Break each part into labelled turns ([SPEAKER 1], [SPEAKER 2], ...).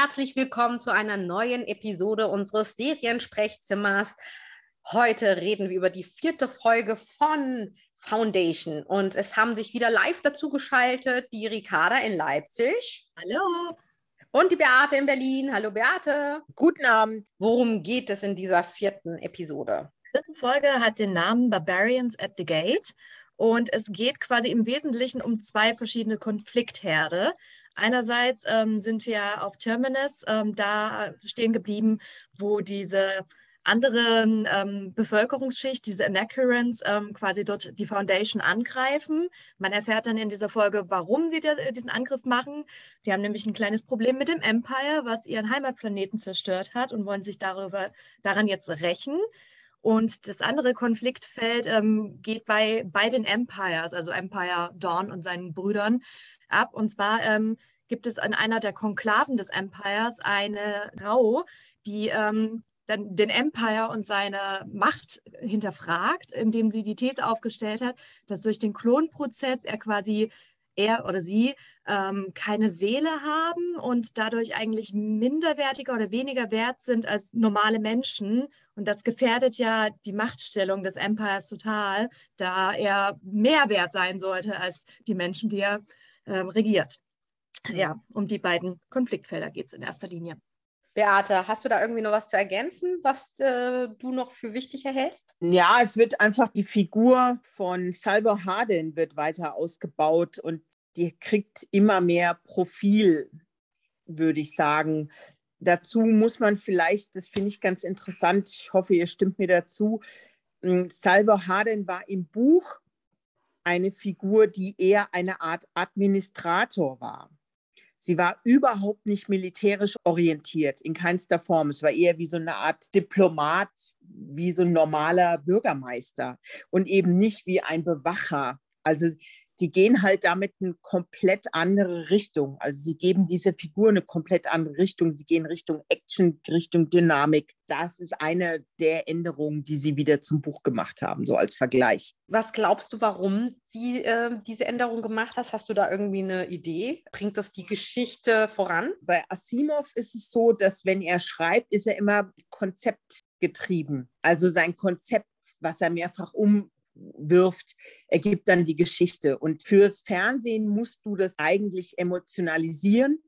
[SPEAKER 1] herzlich willkommen zu einer neuen Episode unseres Seriensprechzimmers. Heute reden wir über die vierte Folge von Foundation und es haben sich wieder live dazu geschaltet die Ricarda in Leipzig.
[SPEAKER 2] Hallo.
[SPEAKER 1] Und die Beate in Berlin. Hallo Beate.
[SPEAKER 2] Guten Abend.
[SPEAKER 1] Worum geht es in dieser vierten Episode?
[SPEAKER 2] Die vierte Folge hat den Namen Barbarians at the Gate und es geht quasi im Wesentlichen um zwei verschiedene Konfliktherde. Einerseits ähm, sind wir auf Terminus ähm, da stehen geblieben, wo diese andere ähm, Bevölkerungsschicht, diese Anacurants, ähm, quasi dort die Foundation angreifen. Man erfährt dann in dieser Folge, warum sie de, diesen Angriff machen. Die haben nämlich ein kleines Problem mit dem Empire, was ihren Heimatplaneten zerstört hat und wollen sich darüber, daran jetzt rächen. Und das andere Konfliktfeld ähm, geht bei, bei den Empires, also Empire Dawn und seinen Brüdern, ab. Und zwar ähm, gibt es an einer der Konklaven des Empires eine Frau, die ähm, dann den Empire und seine Macht hinterfragt, indem sie die These aufgestellt hat, dass durch den Klonprozess er quasi er oder sie ähm, keine Seele haben und dadurch eigentlich minderwertiger oder weniger wert sind als normale Menschen. Und das gefährdet ja die Machtstellung des Empires total, da er mehr wert sein sollte als die Menschen, die er ähm, regiert. Ja, um die beiden Konfliktfelder geht es in erster Linie.
[SPEAKER 1] Beate, hast du da irgendwie noch was zu ergänzen, was äh, du noch für wichtig erhältst?
[SPEAKER 3] Ja, es wird einfach die Figur von Salvo Harden wird weiter ausgebaut und die kriegt immer mehr Profil, würde ich sagen. Dazu muss man vielleicht, das finde ich ganz interessant, ich hoffe, ihr stimmt mir dazu, hm, Salvo Harden war im Buch eine Figur, die eher eine Art Administrator war. Sie war überhaupt nicht militärisch orientiert, in keinster Form. Es war eher wie so eine Art Diplomat, wie so ein normaler Bürgermeister und eben nicht wie ein Bewacher. Also die gehen halt damit eine komplett andere Richtung. Also sie geben dieser Figur eine komplett andere Richtung. Sie gehen Richtung Action, Richtung Dynamik. Das ist eine der Änderungen, die sie wieder zum Buch gemacht haben, so als Vergleich.
[SPEAKER 1] Was glaubst du, warum sie äh, diese Änderung gemacht hast? Hast du da irgendwie eine Idee? Bringt das die Geschichte voran?
[SPEAKER 3] Bei Asimov ist es so, dass wenn er schreibt, ist er immer konzeptgetrieben. Also sein Konzept, was er mehrfach um wirft, ergibt dann die Geschichte. Und fürs Fernsehen musst du das eigentlich emotionalisieren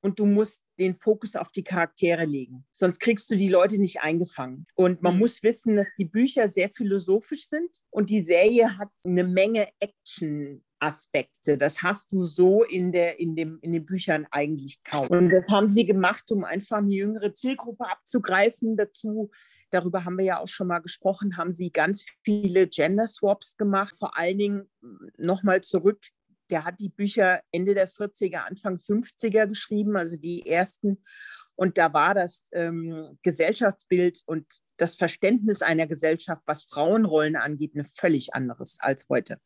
[SPEAKER 3] und du musst den Fokus auf die Charaktere legen. Sonst kriegst du die Leute nicht eingefangen. Und man mhm. muss wissen, dass die Bücher sehr philosophisch sind und die Serie hat eine Menge Action. Aspekte. Das hast du so in, der, in, dem, in den Büchern eigentlich kaum. Und das haben sie gemacht, um einfach eine jüngere Zielgruppe abzugreifen. Dazu, darüber haben wir ja auch schon mal gesprochen, haben sie ganz viele Gender Swaps gemacht. Vor allen Dingen nochmal zurück der hat die Bücher Ende der 40er, Anfang 50er geschrieben, also die ersten. Und da war das ähm, Gesellschaftsbild und das Verständnis einer Gesellschaft, was Frauenrollen angeht, ein völlig anderes als heute.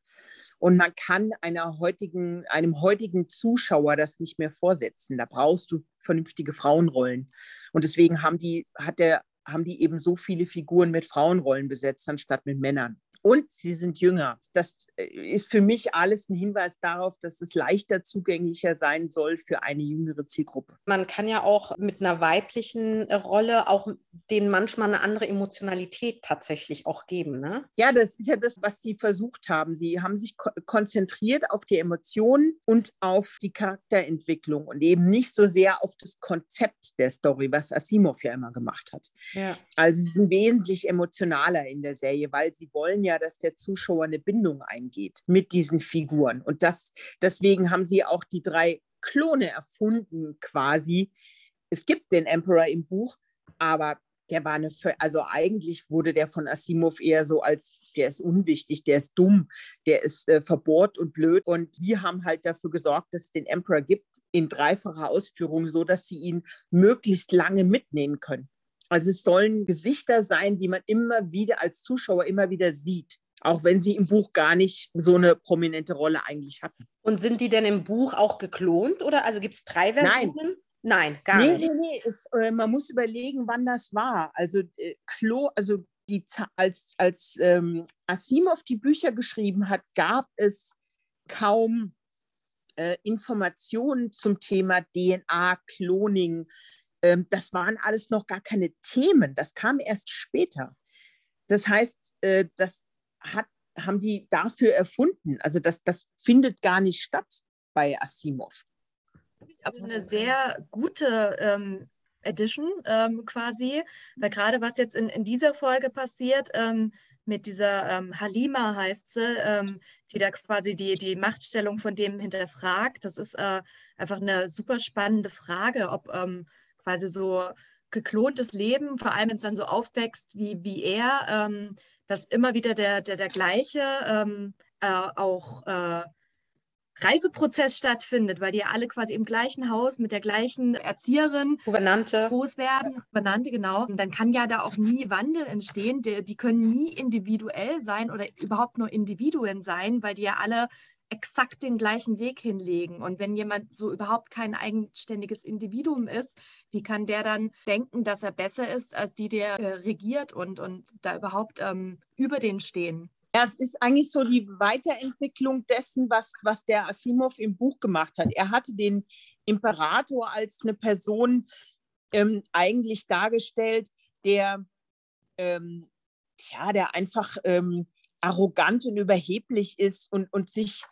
[SPEAKER 3] Und man kann einer heutigen, einem heutigen Zuschauer das nicht mehr vorsetzen. Da brauchst du vernünftige Frauenrollen. Und deswegen haben die, hat der, haben die eben so viele Figuren mit Frauenrollen besetzt, anstatt mit Männern und sie sind jünger. Das äh, ist für mich alles ein Hinweis darauf, dass es leichter zugänglicher sein soll für eine jüngere Zielgruppe.
[SPEAKER 1] Man kann ja auch mit einer weiblichen Rolle auch denen manchmal eine andere Emotionalität tatsächlich auch geben. Ne?
[SPEAKER 3] Ja, das ist ja das, was sie versucht haben. Sie haben sich ko konzentriert auf die Emotionen und auf die Charakterentwicklung und eben nicht so sehr auf das Konzept der Story, was Asimov ja immer gemacht hat. Ja. Also sie sind wesentlich emotionaler in der Serie, weil sie wollen ja dass der Zuschauer eine Bindung eingeht mit diesen Figuren. Und das, deswegen haben sie auch die drei Klone erfunden quasi. Es gibt den Emperor im Buch, aber der war eine, also eigentlich wurde der von Asimov eher so als, der ist unwichtig, der ist dumm, der ist äh, verbohrt und blöd. Und sie haben halt dafür gesorgt, dass es den Emperor gibt in dreifacher Ausführung, so dass sie ihn möglichst lange mitnehmen können. Also es sollen Gesichter sein, die man immer wieder als Zuschauer immer wieder sieht, auch wenn sie im Buch gar nicht so eine prominente Rolle eigentlich hatten.
[SPEAKER 1] Und sind die denn im Buch auch geklont oder also gibt es drei Versionen?
[SPEAKER 3] Nein.
[SPEAKER 1] Nein, gar
[SPEAKER 3] nee,
[SPEAKER 1] nicht.
[SPEAKER 3] Nee, nee, es, äh, man muss überlegen, wann das war. Also äh, Klo, also die, als, als ähm, Asimov die Bücher geschrieben hat, gab es kaum äh, Informationen zum Thema DNA, Cloning, ähm, das waren alles noch gar keine Themen. Das kam erst später. Das heißt, äh, das hat, haben die dafür erfunden. Also das, das findet gar nicht statt bei Asimov.
[SPEAKER 2] Aber eine sehr gute ähm, Edition ähm, quasi, weil gerade was jetzt in, in dieser Folge passiert, ähm, mit dieser ähm, Halima heißt sie, ähm, die da quasi die, die Machtstellung von dem hinterfragt. Das ist äh, einfach eine super spannende Frage, ob ähm, quasi so geklontes Leben, vor allem wenn es dann so aufwächst wie, wie er, ähm, dass immer wieder der, der, der gleiche ähm, äh, auch äh, Reiseprozess stattfindet, weil die ja alle quasi im gleichen Haus mit der gleichen Erzieherin
[SPEAKER 1] Gouvernante.
[SPEAKER 2] groß werden. Gouvernante, genau. Und dann kann ja da auch nie Wandel entstehen. Die, die können nie individuell sein oder überhaupt nur Individuen sein, weil die ja alle exakt den gleichen Weg hinlegen. Und wenn jemand so überhaupt kein eigenständiges Individuum ist, wie kann der dann denken, dass er besser ist als die, der äh, regiert und, und da überhaupt ähm, über den stehen?
[SPEAKER 3] Ja, es ist eigentlich so die Weiterentwicklung dessen, was, was der Asimov im Buch gemacht hat. Er hatte den Imperator als eine Person ähm, eigentlich dargestellt, der, ähm, ja, der einfach ähm, arrogant und überheblich ist und, und sich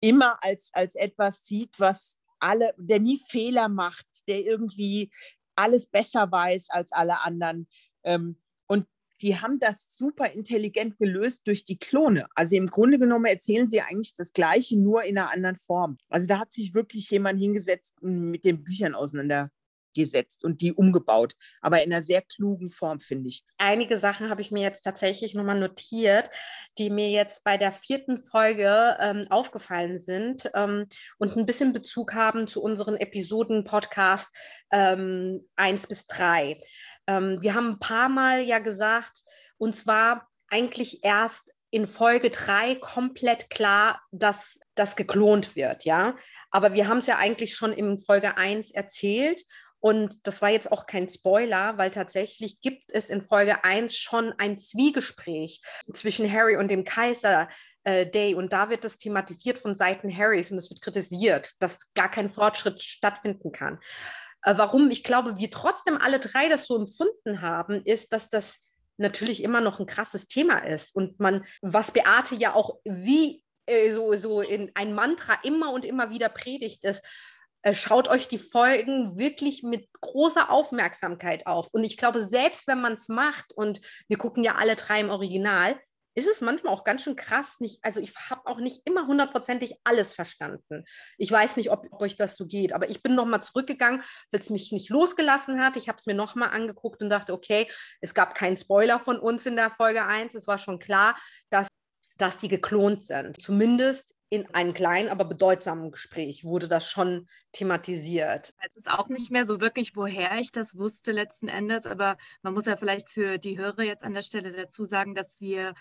[SPEAKER 3] immer als, als etwas sieht, was alle, der nie Fehler macht, der irgendwie alles besser weiß als alle anderen. Ähm, und sie haben das super intelligent gelöst durch die Klone. Also im Grunde genommen erzählen sie eigentlich das Gleiche, nur in einer anderen Form. Also da hat sich wirklich jemand hingesetzt und mit den Büchern auseinander gesetzt und die umgebaut, aber in einer sehr klugen Form, finde ich.
[SPEAKER 1] Einige Sachen habe ich mir jetzt tatsächlich nochmal notiert, die mir jetzt bei der vierten Folge ähm, aufgefallen sind ähm, und ein bisschen Bezug haben zu unseren Episoden Podcast ähm, 1 bis 3. Ähm, wir haben ein paar Mal ja gesagt, und zwar eigentlich erst in Folge 3 komplett klar, dass das geklont wird, ja. Aber wir haben es ja eigentlich schon in Folge 1 erzählt und das war jetzt auch kein Spoiler, weil tatsächlich gibt es in Folge 1 schon ein Zwiegespräch zwischen Harry und dem Kaiser äh, Day. Und da wird das thematisiert von Seiten Harrys und es wird kritisiert, dass gar kein Fortschritt stattfinden kann. Äh, warum ich glaube, wir trotzdem alle drei das so empfunden haben, ist, dass das natürlich immer noch ein krasses Thema ist. Und man, was Beate ja auch wie äh, so, so in ein Mantra immer und immer wieder predigt ist, schaut euch die Folgen wirklich mit großer Aufmerksamkeit auf. Und ich glaube, selbst wenn man es macht, und wir gucken ja alle drei im Original, ist es manchmal auch ganz schön krass. Nicht, also ich habe auch nicht immer hundertprozentig alles verstanden. Ich weiß nicht, ob, ob euch das so geht, aber ich bin nochmal zurückgegangen, weil es mich nicht losgelassen hat. Ich habe es mir nochmal angeguckt und dachte, okay, es gab keinen Spoiler von uns in der Folge 1. Es war schon klar, dass, dass die geklont sind. Zumindest in einem kleinen, aber bedeutsamen Gespräch wurde das schon thematisiert.
[SPEAKER 2] Es ist auch nicht mehr so wirklich, woher ich das wusste letzten Endes, aber man muss ja vielleicht für die Hörer jetzt an der Stelle dazu sagen, dass wir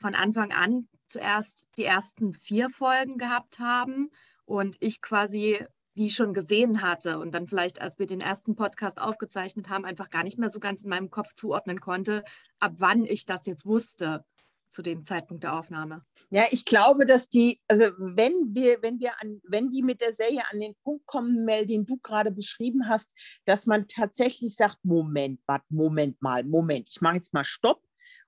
[SPEAKER 2] von Anfang an zuerst die ersten vier Folgen gehabt haben und ich quasi die schon gesehen hatte und dann vielleicht, als wir den ersten Podcast aufgezeichnet haben, einfach gar nicht mehr so ganz in meinem Kopf zuordnen konnte, ab wann ich das jetzt wusste zu dem Zeitpunkt der Aufnahme.
[SPEAKER 3] Ja, ich glaube, dass die, also wenn wir, wenn wir an, wenn die mit der Serie an den Punkt kommen, Mel, den du gerade beschrieben hast, dass man tatsächlich sagt, Moment, warte, Moment mal, Moment, ich mache jetzt mal Stopp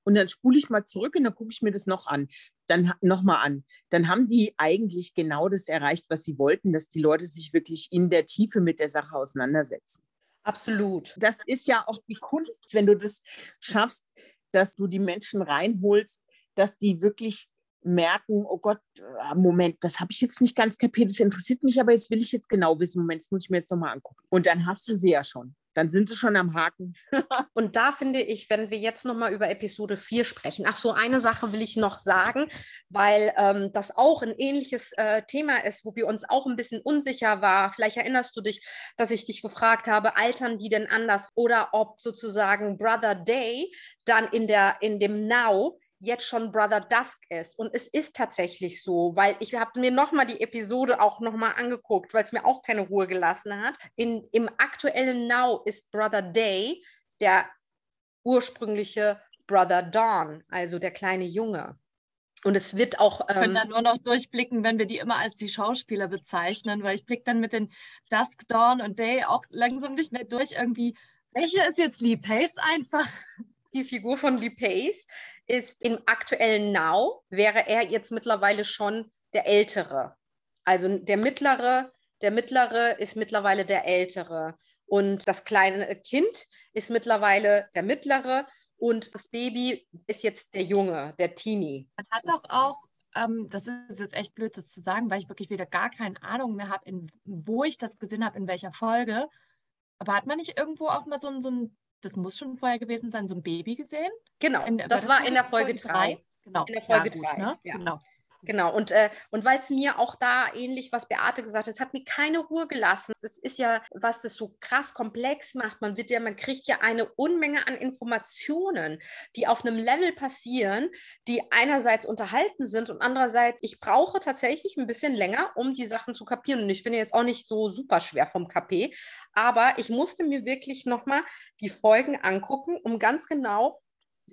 [SPEAKER 3] und dann spule ich mal zurück und dann gucke ich mir das noch an, dann noch mal an. Dann haben die eigentlich genau das erreicht, was sie wollten, dass die Leute sich wirklich in der Tiefe mit der Sache auseinandersetzen.
[SPEAKER 1] Absolut.
[SPEAKER 3] Das ist ja auch die Kunst, wenn du das schaffst, dass du die Menschen reinholst, dass die wirklich merken, oh Gott, äh, Moment, das habe ich jetzt nicht ganz kapiert, das interessiert mich, aber jetzt will ich jetzt genau wissen, Moment, das muss ich mir jetzt nochmal angucken. Und dann hast du sie ja schon. Dann sind sie schon am Haken.
[SPEAKER 1] und da finde ich, wenn wir jetzt nochmal über Episode 4 sprechen, ach so, eine Sache will ich noch sagen, weil ähm, das auch ein ähnliches äh, Thema ist, wo wir uns auch ein bisschen unsicher waren. Vielleicht erinnerst du dich, dass ich dich gefragt habe, altern die denn anders oder ob sozusagen Brother Day dann in, der, in dem Now jetzt schon Brother Dusk ist. Und es ist tatsächlich so, weil ich habe mir nochmal die Episode auch nochmal angeguckt, weil es mir auch keine Ruhe gelassen hat. In, Im aktuellen Now ist Brother Day der ursprüngliche Brother Dawn, also der kleine Junge. Und es wird auch.
[SPEAKER 2] Wir können dann nur noch durchblicken, wenn wir die immer als die Schauspieler bezeichnen, weil ich blicke dann mit den Dusk, Dawn und Day auch langsam nicht mehr durch. Irgendwie, welche ist jetzt Lee Pace einfach?
[SPEAKER 1] Die Figur von Lee Pace ist im aktuellen Now, wäre er jetzt mittlerweile schon der Ältere. Also der Mittlere, der Mittlere ist mittlerweile der Ältere. Und das kleine Kind ist mittlerweile der Mittlere und das Baby ist jetzt der Junge, der Teenie.
[SPEAKER 2] Man hat doch auch, ähm, das ist jetzt echt blöd, das zu sagen, weil ich wirklich wieder gar keine Ahnung mehr habe, wo ich das gesehen habe, in welcher Folge. Aber hat man nicht irgendwo auch mal so so ein, das muss schon vorher gewesen sein, so ein Baby gesehen?
[SPEAKER 1] Genau, in, das war, das in der Folge 3. Genau. In der Folge 3. Ja, ne? ja. Genau. Genau, und, äh, und weil es mir auch da ähnlich, was Beate gesagt hat, es hat mir keine Ruhe gelassen. Das ist ja, was das so krass komplex macht. Man wird ja, man kriegt ja eine Unmenge an Informationen, die auf einem Level passieren, die einerseits unterhalten sind und andererseits, ich brauche tatsächlich ein bisschen länger, um die Sachen zu kapieren. Und ich bin jetzt auch nicht so super schwer vom KP, aber ich musste mir wirklich nochmal die Folgen angucken, um ganz genau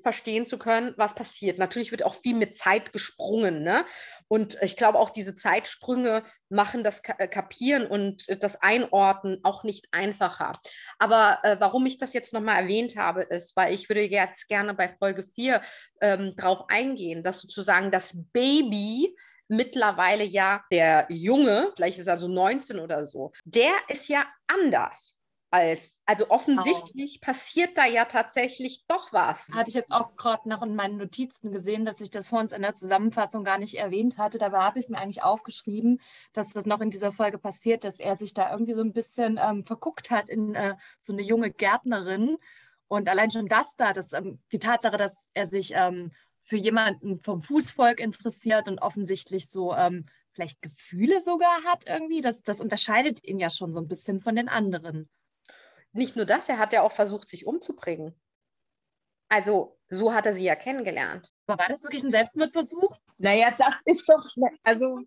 [SPEAKER 1] verstehen zu können, was passiert. Natürlich wird auch viel mit Zeit gesprungen. Ne? Und ich glaube, auch diese Zeitsprünge machen das äh, Kapieren und äh, das Einordnen auch nicht einfacher. Aber äh, warum ich das jetzt nochmal erwähnt habe, ist, weil ich würde jetzt gerne bei Folge 4 ähm, darauf eingehen, dass sozusagen das Baby mittlerweile ja der Junge, vielleicht ist er so 19 oder so, der ist ja anders als, also offensichtlich oh. passiert da ja tatsächlich doch was.
[SPEAKER 2] Hatte ich jetzt auch gerade noch in meinen Notizen gesehen, dass ich das vor uns in der Zusammenfassung gar nicht erwähnt hatte. Dabei habe ich es mir eigentlich aufgeschrieben, dass das noch in dieser Folge passiert, dass er sich da irgendwie so ein bisschen ähm, verguckt hat in äh, so eine junge Gärtnerin. Und allein schon das da, das, ähm, die Tatsache, dass er sich ähm, für jemanden vom Fußvolk interessiert und offensichtlich so ähm, vielleicht Gefühle sogar hat irgendwie, das, das unterscheidet ihn ja schon so ein bisschen von den anderen
[SPEAKER 1] nicht nur das, er hat ja auch versucht, sich umzubringen. Also so hat er sie ja kennengelernt.
[SPEAKER 2] Aber war das wirklich ein Selbstmordversuch?
[SPEAKER 3] Naja, das ist doch, also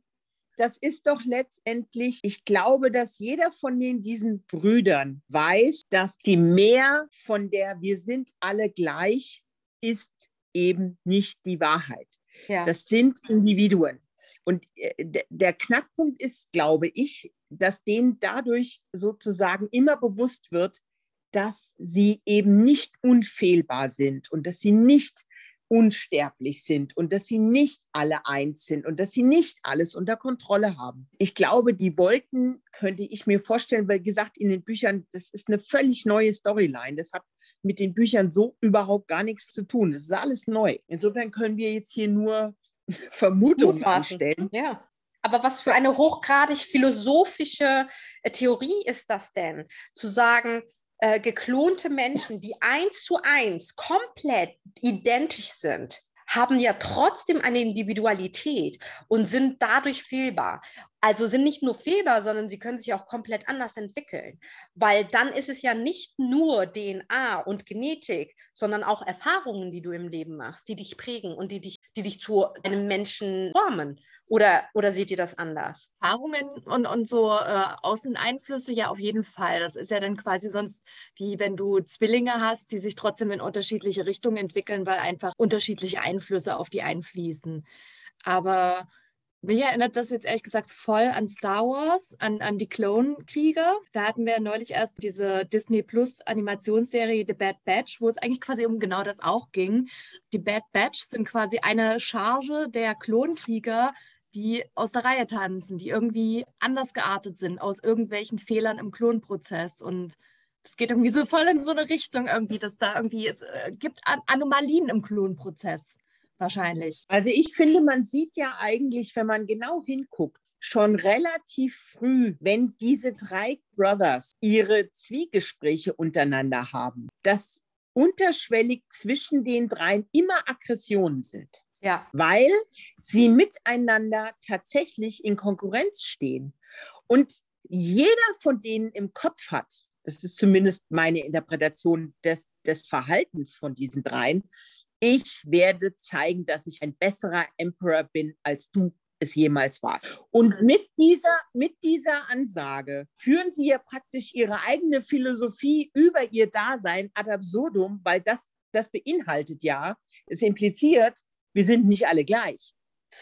[SPEAKER 3] das ist doch letztendlich, ich glaube, dass jeder von den, diesen Brüdern weiß, dass die Mehr von der wir sind alle gleich ist eben nicht die Wahrheit. Ja. Das sind Individuen. Und äh, der Knackpunkt ist, glaube ich, dass denen dadurch sozusagen immer bewusst wird, dass sie eben nicht unfehlbar sind und dass sie nicht unsterblich sind und dass sie nicht alle eins sind und dass sie nicht alles unter Kontrolle haben. Ich glaube, die wollten, könnte ich mir vorstellen, weil gesagt, in den Büchern, das ist eine völlig neue Storyline. Das hat mit den Büchern so überhaupt gar nichts zu tun. Das ist alles neu. Insofern können wir jetzt hier nur Vermutungen anstellen.
[SPEAKER 1] Ja. Aber was für eine hochgradig philosophische äh, Theorie ist das denn? Zu sagen, äh, geklonte Menschen, die eins zu eins komplett identisch sind, haben ja trotzdem eine Individualität und sind dadurch fehlbar. Also sind nicht nur fehlbar, sondern sie können sich auch komplett anders entwickeln. Weil dann ist es ja nicht nur DNA und Genetik, sondern auch Erfahrungen, die du im Leben machst, die dich prägen und die dich, die dich zu einem Menschen formen. Oder, oder seht ihr das anders?
[SPEAKER 2] Erfahrungen und, und so äh, Außeneinflüsse ja auf jeden Fall. Das ist ja dann quasi sonst wie wenn du Zwillinge hast, die sich trotzdem in unterschiedliche Richtungen entwickeln, weil einfach unterschiedliche Einflüsse auf die einfließen. Aber mich erinnert das jetzt ehrlich gesagt voll an Star Wars, an, an die Clone-Krieger. Da hatten wir neulich erst diese Disney Plus Animationsserie The Bad Batch, wo es eigentlich quasi um genau das auch ging. Die Bad Batch sind quasi eine Charge der Klonkrieger, die aus der Reihe tanzen, die irgendwie anders geartet sind aus irgendwelchen Fehlern im Klonprozess. Und es geht irgendwie so voll in so eine Richtung irgendwie, dass da irgendwie es äh, gibt An Anomalien im Klonprozess wahrscheinlich.
[SPEAKER 3] Also ich finde, man sieht ja eigentlich, wenn man genau hinguckt, schon relativ früh, wenn diese drei Brothers ihre Zwiegespräche untereinander haben, dass unterschwellig zwischen den dreien immer Aggressionen sind. Ja. Weil sie miteinander tatsächlich in Konkurrenz stehen. Und jeder von denen im Kopf hat, das ist zumindest meine Interpretation des, des Verhaltens von diesen dreien, ich werde zeigen, dass ich ein besserer Emperor bin, als du es jemals warst. Und mit dieser, mit dieser Ansage führen sie ja praktisch ihre eigene Philosophie über ihr Dasein ad absurdum, weil das, das beinhaltet ja, es impliziert, wir sind nicht alle gleich.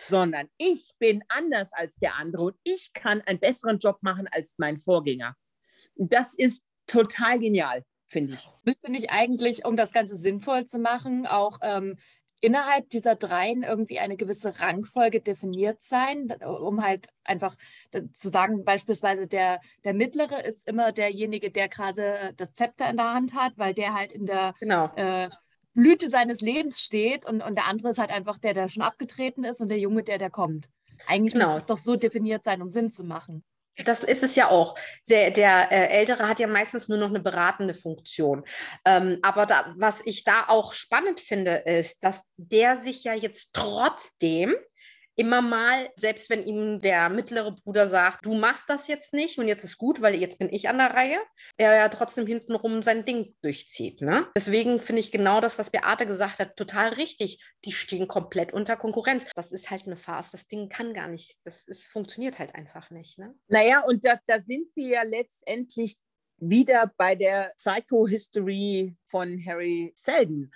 [SPEAKER 3] sondern ich bin anders als der andere und ich kann einen besseren Job machen als mein Vorgänger. Das ist total genial, finde ich.
[SPEAKER 2] Müsste nicht eigentlich, um das Ganze sinnvoll zu machen, auch ähm, innerhalb dieser dreien irgendwie eine gewisse Rangfolge definiert sein, um halt einfach zu sagen, beispielsweise der, der Mittlere ist immer derjenige, der gerade das Zepter in der Hand hat, weil der halt in der genau. äh, Blüte seines Lebens steht und, und der andere ist halt einfach der, der schon abgetreten ist und der Junge, der, der kommt. Eigentlich genau. muss es doch so definiert sein, um Sinn zu machen.
[SPEAKER 1] Das ist es ja auch. Der, der äh, Ältere hat ja meistens nur noch eine beratende Funktion. Ähm, aber da, was ich da auch spannend finde, ist, dass der sich ja jetzt trotzdem immer mal, selbst wenn ihm der mittlere Bruder sagt, du machst das jetzt nicht und jetzt ist gut, weil jetzt bin ich an der Reihe, er ja trotzdem hintenrum sein Ding durchzieht. Ne? Deswegen finde ich genau das, was Beate gesagt hat, total richtig. Die stehen komplett unter Konkurrenz. Das ist halt eine Farce. Das Ding kann gar nicht, das ist, funktioniert halt einfach nicht. Ne?
[SPEAKER 3] Naja, und das, da sind wir ja letztendlich wieder bei der Psycho-History von Harry Selden.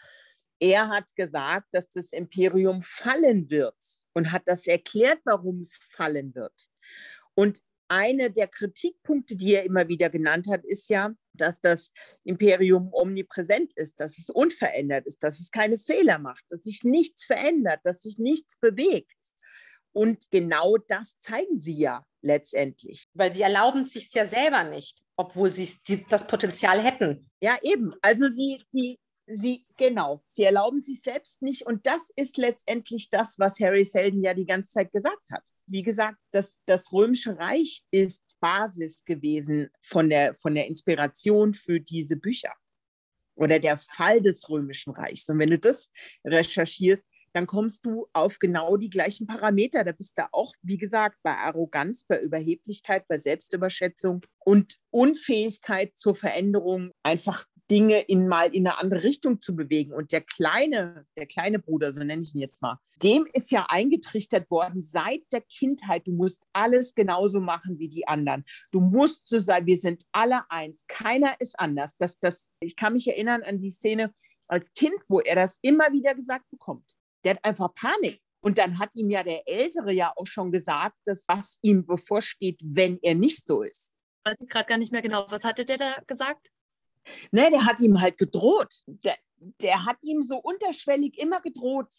[SPEAKER 3] Er hat gesagt, dass das Imperium fallen wird und hat das erklärt, warum es fallen wird. Und eine der Kritikpunkte, die er immer wieder genannt hat, ist ja, dass das Imperium omnipräsent ist, dass es unverändert ist, dass es keine Fehler macht, dass sich nichts verändert, dass sich nichts bewegt. Und genau das zeigen sie ja letztendlich.
[SPEAKER 1] Weil sie erlauben es sich ja selber nicht, obwohl sie das Potenzial hätten.
[SPEAKER 3] Ja, eben. Also sie, die, sie, genau, sie erlauben sich selbst nicht. Und das ist letztendlich das, was Harry Selden ja die ganze Zeit gesagt hat. Wie gesagt, das, das Römische Reich ist Basis gewesen von der, von der Inspiration für diese Bücher oder der Fall des Römischen Reichs. Und wenn du das recherchierst, dann kommst du auf genau die gleichen Parameter. Da bist du auch, wie gesagt, bei Arroganz, bei Überheblichkeit, bei Selbstüberschätzung und Unfähigkeit zur Veränderung einfach Dinge in mal in eine andere Richtung zu bewegen. Und der kleine, der kleine Bruder, so nenne ich ihn jetzt mal, dem ist ja eingetrichtert worden seit der Kindheit, du musst alles genauso machen wie die anderen. Du musst so sein, wir sind alle eins, keiner ist anders. Das, das, ich kann mich erinnern an die Szene als Kind, wo er das immer wieder gesagt bekommt. Der hat einfach Panik. Und dann hat ihm ja der Ältere ja auch schon gesagt, dass was ihm bevorsteht, wenn er nicht so ist.
[SPEAKER 2] Weiß ich gerade gar nicht mehr genau. Was hatte der da gesagt?
[SPEAKER 3] Ne, der hat ihm halt gedroht. Der, der hat ihm so unterschwellig immer gedroht,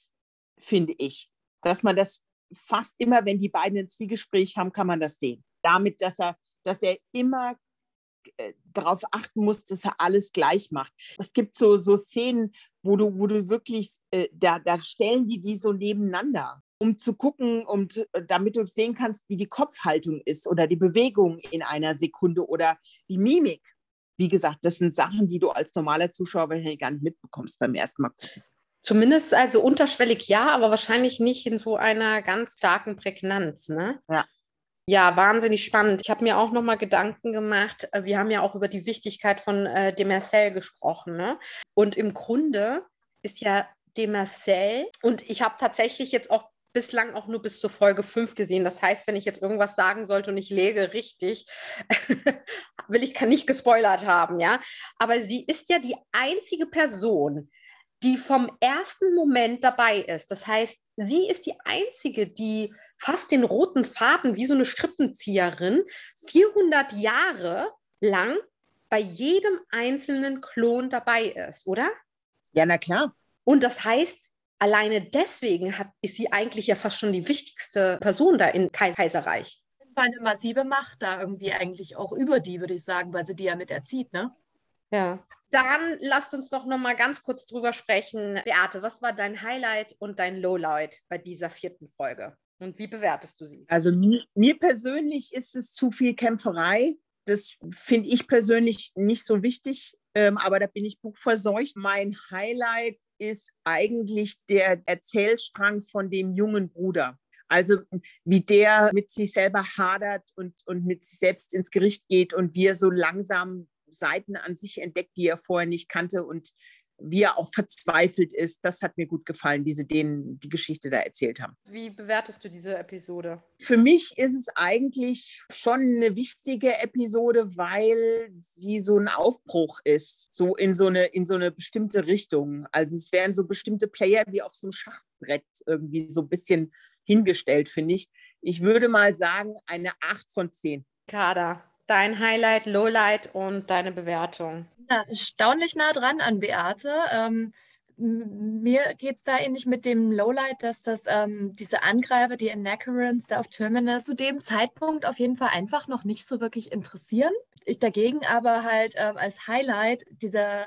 [SPEAKER 3] finde ich. Dass man das fast immer, wenn die beiden ein Zwiegespräch haben, kann man das sehen. Damit, dass er, dass er immer darauf achten muss, dass er alles gleich macht. Es gibt so, so Szenen, wo du, wo du wirklich, äh, da, da stellen die die so nebeneinander, um zu gucken, um, damit du sehen kannst, wie die Kopfhaltung ist oder die Bewegung in einer Sekunde oder die Mimik wie gesagt, das sind Sachen, die du als normaler Zuschauer wahrscheinlich gar nicht mitbekommst beim ersten Mal gucken.
[SPEAKER 1] Zumindest also unterschwellig ja, aber wahrscheinlich nicht in so einer ganz starken Prägnanz, ne?
[SPEAKER 3] Ja.
[SPEAKER 1] Ja, wahnsinnig spannend. Ich habe mir auch nochmal Gedanken gemacht. Äh, wir haben ja auch über die Wichtigkeit von äh, Demercel gesprochen. Ne? Und im Grunde ist ja Demercel, und ich habe tatsächlich jetzt auch bislang auch nur bis zur Folge 5 gesehen. Das heißt, wenn ich jetzt irgendwas sagen sollte und ich lege richtig, will ich kann nicht gespoilert haben, ja. Aber sie ist ja die einzige Person, die vom ersten Moment dabei ist. Das heißt, sie ist die einzige, die fast den roten Faden wie so eine Strippenzieherin 400 Jahre lang bei jedem einzelnen Klon dabei ist, oder?
[SPEAKER 3] Ja, na klar.
[SPEAKER 1] Und das heißt, alleine deswegen hat, ist sie eigentlich ja fast schon die wichtigste Person da im Kaiserreich.
[SPEAKER 2] Eine massive Macht da irgendwie eigentlich auch über die, würde ich sagen, weil sie die ja mit erzieht, ne?
[SPEAKER 1] Ja. Dann lasst uns doch noch mal ganz kurz drüber sprechen. Beate, was war dein Highlight und dein Lowlight bei dieser vierten Folge? Und wie bewertest du sie?
[SPEAKER 3] Also mir, persönlich ist es zu viel Kämpferei. Das finde ich persönlich nicht so wichtig ähm, aber da bin ich buchverseucht. Mein Highlight ist eigentlich der Erzählstrang von dem jungen Bruder. Also wie der mit sich selber hadert und, und mit sich selbst ins Gericht geht und wie er so langsam Seiten an sich entdeckt, die er vorher nicht kannte und wie er auch verzweifelt ist. Das hat mir gut gefallen, wie sie denen die Geschichte da erzählt haben.
[SPEAKER 1] Wie bewertest du diese Episode?
[SPEAKER 3] Für mich ist es eigentlich schon eine wichtige Episode, weil sie so ein Aufbruch ist, so in so eine, in so eine bestimmte Richtung. Also es werden so bestimmte Player wie auf so einem Schachbrett irgendwie so ein bisschen hingestellt, finde ich. Ich würde mal sagen, eine 8 von 10.
[SPEAKER 1] Kader, dein Highlight, Lowlight und deine Bewertung.
[SPEAKER 2] Ja, erstaunlich nah dran an Beate. Ähm, mir geht es da ähnlich mit dem Lowlight, dass das ähm, diese Angreifer, die Anacurants da auf Terminus zu dem Zeitpunkt auf jeden Fall einfach noch nicht so wirklich interessieren. Ich dagegen aber halt ähm, als Highlight dieser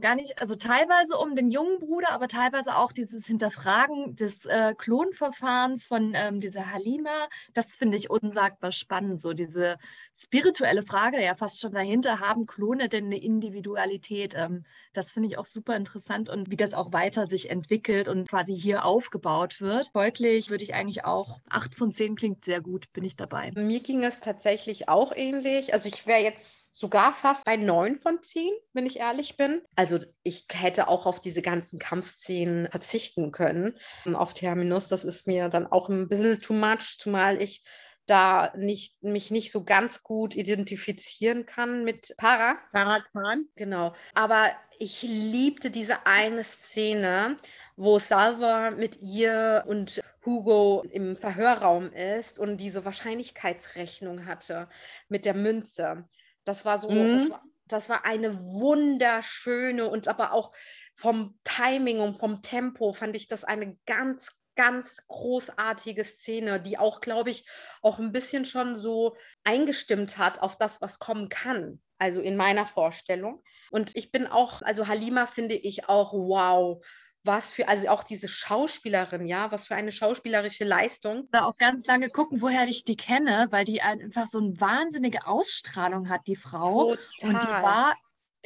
[SPEAKER 2] gar nicht, also teilweise um den jungen Bruder, aber teilweise auch dieses Hinterfragen des äh, Klonverfahrens von ähm, dieser Halima. Das finde ich unsagbar spannend. So diese spirituelle Frage, ja fast schon dahinter, haben Klone denn eine Individualität? Ähm, das finde ich auch super interessant und wie das auch weiter sich entwickelt und quasi hier aufgebaut wird. Folglich würde ich eigentlich auch, acht von zehn klingt sehr gut, bin ich dabei.
[SPEAKER 1] Mir ging es tatsächlich auch ähnlich. Also ich wäre jetzt sogar fast bei neun von zehn, wenn ich ehrlich bin. Also ich hätte auch auf diese ganzen Kampfszenen verzichten können. Auf Terminus, das ist mir dann auch ein bisschen too much, zumal ich da nicht, mich nicht so ganz gut identifizieren kann mit Para.
[SPEAKER 3] Parakan.
[SPEAKER 1] Genau. Aber ich liebte diese eine Szene, wo Salva mit ihr und Hugo im Verhörraum ist und diese Wahrscheinlichkeitsrechnung hatte mit der Münze. Das war so, mhm. das, war, das war eine wunderschöne und aber auch vom Timing und vom Tempo fand ich das eine ganz, ganz großartige Szene, die auch, glaube ich, auch ein bisschen schon so eingestimmt hat auf das, was kommen kann. Also in meiner Vorstellung. Und ich bin auch, also Halima finde ich auch wow was für, also auch diese Schauspielerin, ja, was für eine schauspielerische Leistung.
[SPEAKER 2] Da auch ganz lange gucken, woher ich die kenne, weil die einfach so eine wahnsinnige Ausstrahlung hat, die Frau. Total. Und die war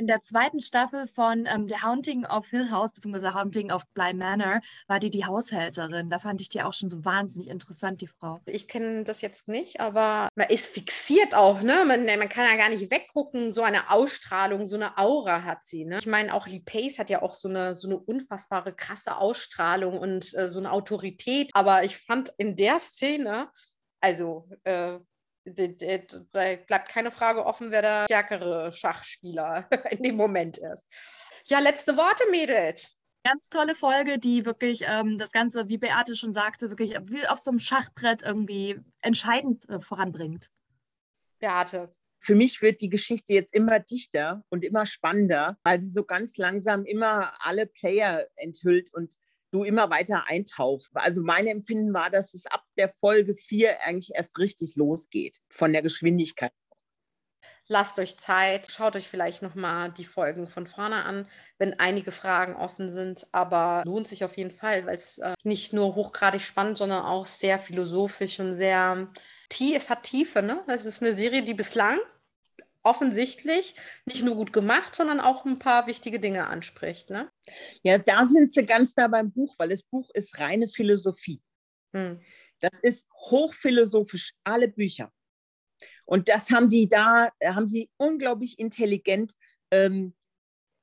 [SPEAKER 2] in der zweiten Staffel von ähm, The Haunting of Hill House, beziehungsweise Haunting of Bly Manor, war die die Haushälterin. Da fand ich die auch schon so wahnsinnig interessant, die Frau.
[SPEAKER 1] Ich kenne das jetzt nicht, aber man ist fixiert auch, ne? Man, man kann ja gar nicht weggucken. So eine Ausstrahlung, so eine Aura hat sie, ne? Ich meine, auch Lee Pace hat ja auch so eine, so eine unfassbare, krasse Ausstrahlung und äh, so eine Autorität. Aber ich fand in der Szene, also äh, da bleibt keine Frage offen, wer der stärkere Schachspieler in dem Moment ist. Ja, letzte Worte, Mädels.
[SPEAKER 2] Ganz tolle Folge, die wirklich ähm, das Ganze, wie Beate schon sagte, wirklich wie auf so einem Schachbrett irgendwie entscheidend äh, voranbringt.
[SPEAKER 1] Beate.
[SPEAKER 3] Für mich wird die Geschichte jetzt immer dichter und immer spannender, weil sie so ganz langsam immer alle Player enthüllt und du immer weiter eintauchst. Also mein Empfinden war, dass es ab der Folge 4 eigentlich erst richtig losgeht von der Geschwindigkeit.
[SPEAKER 1] Lasst euch Zeit, schaut euch vielleicht nochmal die Folgen von vorne an, wenn einige Fragen offen sind. Aber lohnt sich auf jeden Fall, weil es äh, nicht nur hochgradig spannend, sondern auch sehr philosophisch und sehr tief. Es hat Tiefe, ne? Es ist eine Serie, die bislang offensichtlich nicht nur gut gemacht, sondern auch ein paar wichtige Dinge anspricht. Ne?
[SPEAKER 3] Ja, da sind sie ganz nah beim Buch, weil das Buch ist reine Philosophie. Hm. Das ist hochphilosophisch, alle Bücher. Und das haben die da, haben sie unglaublich intelligent ähm,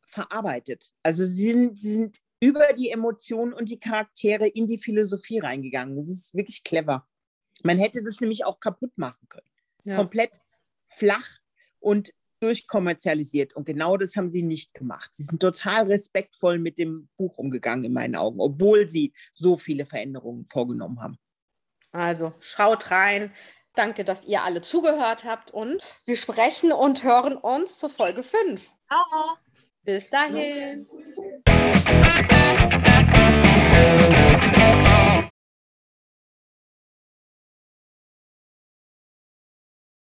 [SPEAKER 3] verarbeitet. Also sie sind, sie sind über die Emotionen und die Charaktere in die Philosophie reingegangen. Das ist wirklich clever. Man hätte das nämlich auch kaputt machen können. Ja. Komplett flach und durchkommerzialisiert. Und genau das haben sie nicht gemacht. Sie sind total respektvoll mit dem Buch umgegangen, in meinen Augen, obwohl sie so viele Veränderungen vorgenommen haben.
[SPEAKER 1] Also schaut rein. Danke, dass ihr alle zugehört habt und wir sprechen und hören uns zur Folge 5.
[SPEAKER 2] Ciao.
[SPEAKER 1] Bis dahin.